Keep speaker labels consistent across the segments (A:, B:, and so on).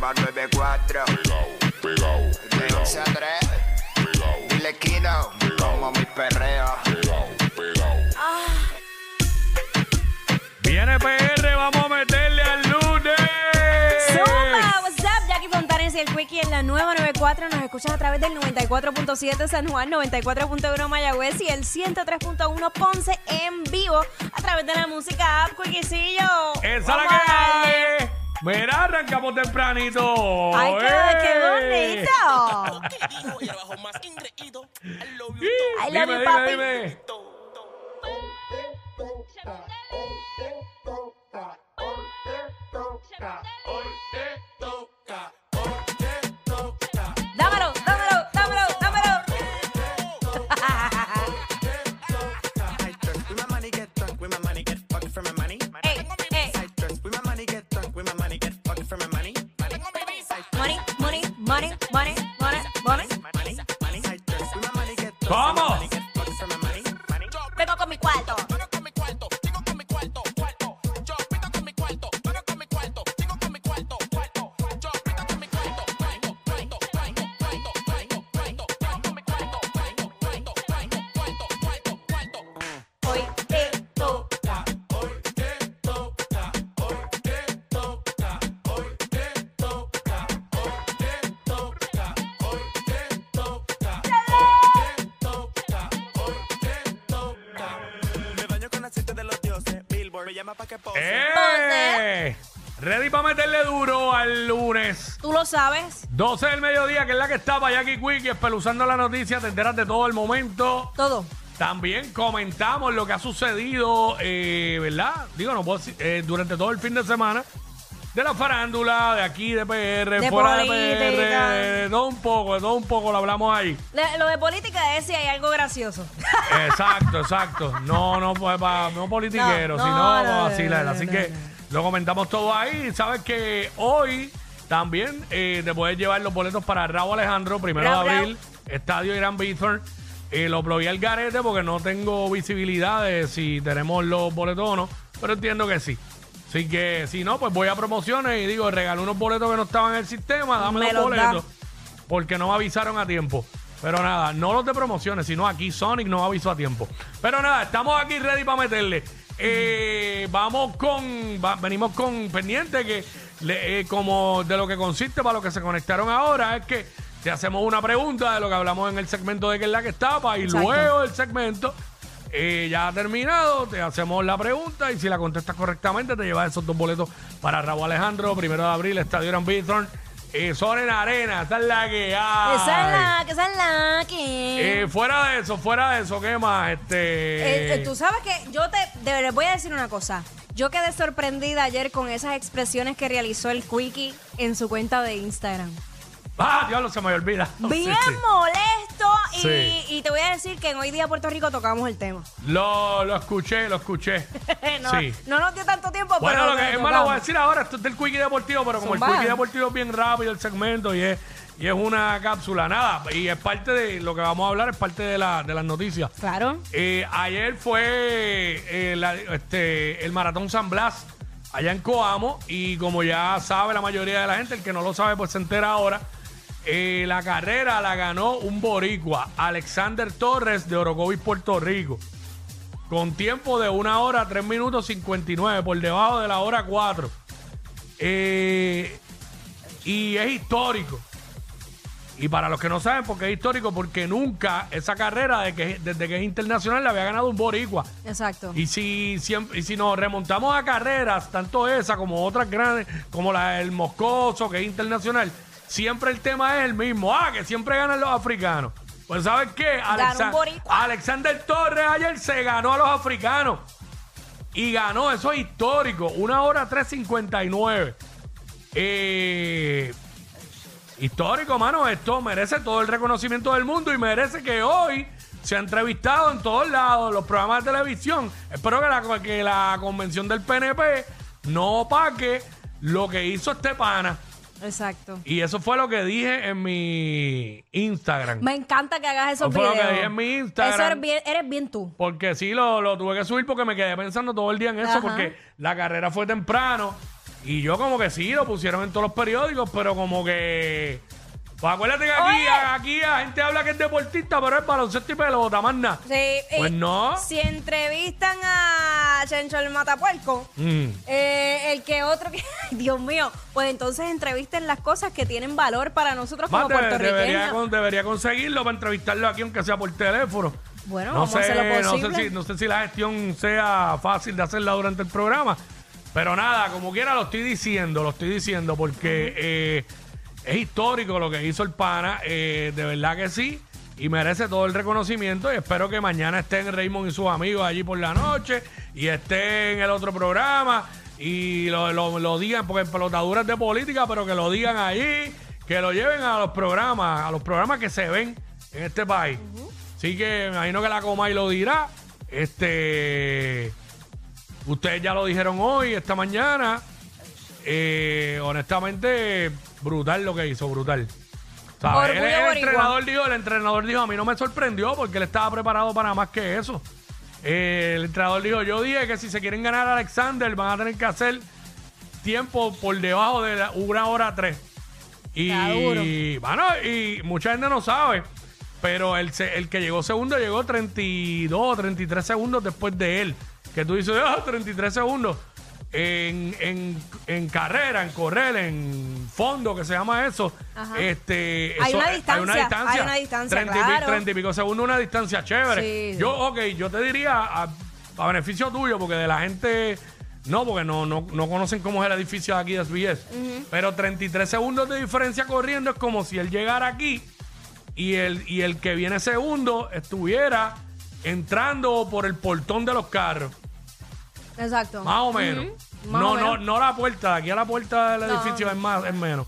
A: La
B: nueva 94. De 11 a 3. Dile Kino. Como mi perreo.
C: Viene PR, vamos a meterle al lunes.
D: Zumba, what's up? Jackie Fontanes y el Quickie en la nueva 94. Nos escuchas a través del 94.7 San Juan, 94.1 Mayagüez y el 103.1 Ponce en vivo a través de la música app Quickiecillo.
C: Esa es la que hay. Mira, arrancamos tempranito.
D: ¡Ay, qué,
C: ¡Eh!
D: qué bonito! I love you,
C: dime,
D: papi.
C: dime.
E: Llama pa' que pose.
C: ¡Eh! Ready para meterle duro al lunes.
D: Tú lo sabes.
C: 12 del mediodía, que es la que está para Jackie Quick, espeluzando la noticia, te enteras de todo el momento.
D: Todo.
C: También comentamos lo que ha sucedido, eh, ¿verdad? Digo, no puedo decir, eh, durante todo el fin de semana. De la farándula, de aquí, de PR,
D: De
C: fuera
D: política.
C: de PR, de todo un poco, de todo un poco, lo hablamos ahí.
D: Le- Lo de política es si hay algo gracioso.
C: Exacto, exacto. No, no, pues, pa- no politiquero,
D: No,
C: sino
D: no,
C: vacilar.
D: no,
C: Así
D: no,
C: que
D: no.
C: lo comentamos todo ahí. Sabes que hoy también eh, te puedes llevar los boletos para Raúl Alejandro, primero de abril, Estadio Irán Bithorn. Eh, lo probé al garete porque no tengo visibilidad de si tenemos los boletos o no, pero entiendo que sí. Así que si no, pues voy a promociones y digo, regalo unos boletos que no estaban en el sistema, dame
D: Me
C: los
D: los da.
C: boletos porque no me avisaron a tiempo. Pero nada, no los de promociones, sino aquí Sonic no avisó a tiempo. Pero nada, estamos aquí ready para meterle. Eh, vamos con, va- venimos con pendiente que le- eh, como de lo que consiste para los que se conectaron ahora es que te hacemos una pregunta de lo que hablamos en el segmento de que es la que estaba y
D: Exacto.
C: luego del segmento eh, ya ha terminado, te hacemos la pregunta y si la contestas correctamente te llevas esos dos boletos para Raúl Alejandro, primero de abril, Estadio Gran Bithorn. Eh, son en arena, esa es la que hay.
D: Esa es la, que esa es la que.
C: Eh, fuera de eso, fuera de eso, ¿qué más? Este.
D: Eh, eh, tú sabes que yo te, de- voy a decir una cosa. Yo quedé sorprendida ayer con esas expresiones que realizó el Quickie en su cuenta de Instagram.
C: Ah, diablo, se me olvida.
D: Bien
C: Sí, sí.
D: molesto. Y,
C: Sí.
D: y te voy a decir que en Hoy Día Puerto Rico tocamos el tema.
C: Lo, lo escuché, lo escuché.
D: no,
C: Sí.
D: no nos dio tanto tiempo,
C: Bueno,
D: pero
C: lo que es
D: tocamos.
C: más, lo voy a decir ahora, esto es del Quickie Deportivo, pero como
D: Zumba.
C: el Quickie Deportivo es bien rápido el segmento y es, y es una cápsula, nada, y es parte de lo que vamos a hablar, es parte de, la, de las noticias.
D: Claro.
C: Eh, ayer fue eh, la- este, el Maratón San Blas allá en Coamo y como ya sabe la mayoría de la gente, el que no lo sabe pues se entera ahora, eh, la carrera la ganó un boricua, Alexander Torres de Orocovis, Puerto Rico, con tiempo de una hora, 3 minutos 59, por debajo de la hora 4. Eh, y es histórico. Y para los que no saben, porque es histórico, porque nunca esa carrera de que, desde que es internacional la había ganado un boricua.
D: Exacto.
C: Y si, siempre, y si nos remontamos a carreras, tanto esa como otras grandes, como la del Moscoso, que es internacional, siempre el tema es el mismo. Ah, que siempre ganan los africanos. Pues ¿sabes qué? Alexander Torres ayer se ganó a los africanos. Y ganó, eso es histórico. Una hora 3.59. Eh, histórico, mano. Esto merece todo el reconocimiento del mundo y merece que hoy se ha entrevistado en todos lados, los programas de televisión. Espero que la, que la convención del PNP no opaque lo que hizo este pana.
D: Exacto.
C: Y eso fue lo que dije en mi Instagram.
D: Me encanta que hagas esos
C: Eso fue lo que dije en mi Instagram.
D: Eso eres bien, eres bien tú.
C: Porque sí, lo, lo tuve que subir porque me quedé pensando todo el día en eso,
D: Ajá.
C: porque la carrera fue temprano. Y yo como que sí, lo pusieron en todos los periódicos, pero como que... Pues acuérdate que aquí,
D: Oye.
C: aquí la gente habla que es deportista, pero es baloncesto y pelota, más nada.
D: Sí,
C: Pues no.
D: Si entrevistan a Chencho el Matapuerco,
C: Mm.
D: eh, el que otro que. Ay, Dios mío, pues entonces entrevisten las cosas que tienen valor para nosotros
C: Más
D: como
C: debe- debería,
D: puertorriqueños.
C: con- debería conseguirlo para entrevistarlo aquí, aunque sea por teléfono.
D: Bueno,
C: no
D: vamos a
C: sé,
D: hacer lo
C: no sé,
D: posible.
C: si, no sé si la gestión sea fácil de hacerla durante el programa. Pero nada, como quiera lo estoy diciendo, lo estoy diciendo porque eh, es histórico lo que hizo el pana, eh, de verdad que sí, y merece todo el reconocimiento y espero que mañana estén Raymond y sus amigos allí por la noche y esté en el otro programa y lo, lo- lo digan, porque en pelotaduras de política, pero que lo digan allí, que lo lleven a los programas, a los programas que se ven en este país. Así que me imagino que la coma y lo dirá. Este. Ustedes ya lo dijeron hoy, esta mañana. Eh, honestamente, brutal lo que hizo, brutal. ¿Sabes?
D: Orgullo
C: El, el
D: boricua.
C: entrenador dijo, el entrenador dijo, a mí no me sorprendió porque él estaba preparado para más que eso. Eh, el entrenador dijo, yo dije que si se quieren ganar a Alexander van a tener que hacer tiempo por debajo de la, una hora tres. Y
D: Está duro.
C: bueno, y mucha gente no sabe, pero el, se- el que llegó segundo llegó 32, 33 segundos después de él. Que tú dices, ah, 33 segundos. En, en, en carrera, en correr, en fondo, que se llama eso.
D: Ajá.
C: Este,
D: Hay
C: eso-
D: una distancia, hay una distancia,
C: 30 y pi-
D: claro.
C: 30 y pico segundos, una distancia chévere.
D: Sí.
C: Yo, ok, yo te diría a, a beneficio tuyo, porque de la gente, no, porque no, no, no conocen cómo es el edificio de aquí de SBS. Pero 33 segundos de diferencia corriendo es como si él llegara aquí y el, y el que viene segundo estuviera entrando por el portón de los carros.
D: Exacto.
C: Más o menos.
D: Ujú, más
C: no,
D: o
C: no,
D: menos.
C: no la puerta, de aquí a la puerta del
D: No.
C: edificio es más, es menos.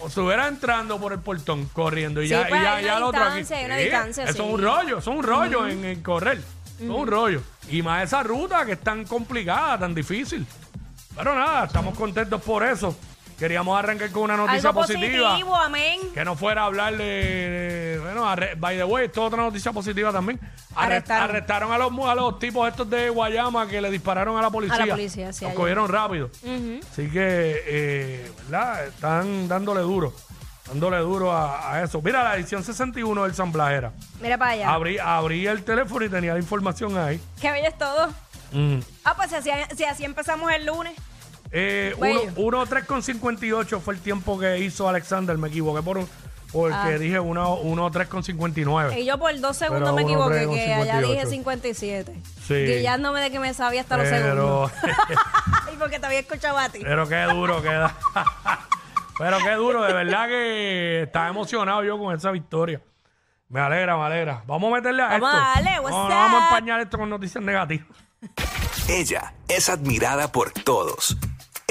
C: O estuviera entrando por el portón corriendo y
D: Sí,
C: ya, y
D: pues
C: ya,
D: hay
C: ya
D: una
C: el otro aquí.
D: distancia, hay una
C: Sí,
D: distancia,
C: Eso es un rollo, eso es un rollo en, en correr. Eso es un rollo. Y más esa ruta que es tan complicada, tan difícil. Pero nada, estamos contentos por eso. Queríamos arrancar con una noticia
D: Algo
C: positiva.
D: positivo, amén.
C: Que no fuera a hablar de. de- bueno, arre- by the way, esto es otra noticia positiva también. Arre-
D: Arrestaron.
C: arrestaron a los, mu- a los tipos estos de Guayama que le dispararon a la policía.
D: policía, sí,
C: Los
D: ayer.
C: cogieron rápido. Así que, eh, ¿verdad? Están dándole duro. Dándole duro a, a eso. Mira, la edición 61 del San.
D: Mira para allá.
C: Abrí, abrí el teléfono y tenía la información ahí.
D: Qué bello es todo.
C: Mm.
D: Ah, pues si así, si así empezamos el lunes.
C: Eh,
D: Bello.
C: 1.3 con 58 fue el tiempo que hizo Alexander. Me equivoqué por un- porque
D: Ah.
C: dije 1.3 con 59.
D: Y yo por dos segundos
C: Pero
D: me
C: uno,
D: equivoqué,
C: tres,
D: que allá
C: 58.
D: dije 57.
C: Sí.
D: Guiándome de que me sabía hasta los segundos.
C: Pero,
D: Ay, porque te había escuchado a ti.
C: pero qué duro queda. pero qué duro, de verdad que estaba emocionado yo con esa victoria. Me alegra, me alegra. Vamos a meterle a
D: Vamos
C: esto.
D: a darle, what's
C: no, no vamos a
D: up?
C: empañar esto con noticias negativas.
F: Ella es admirada por todos.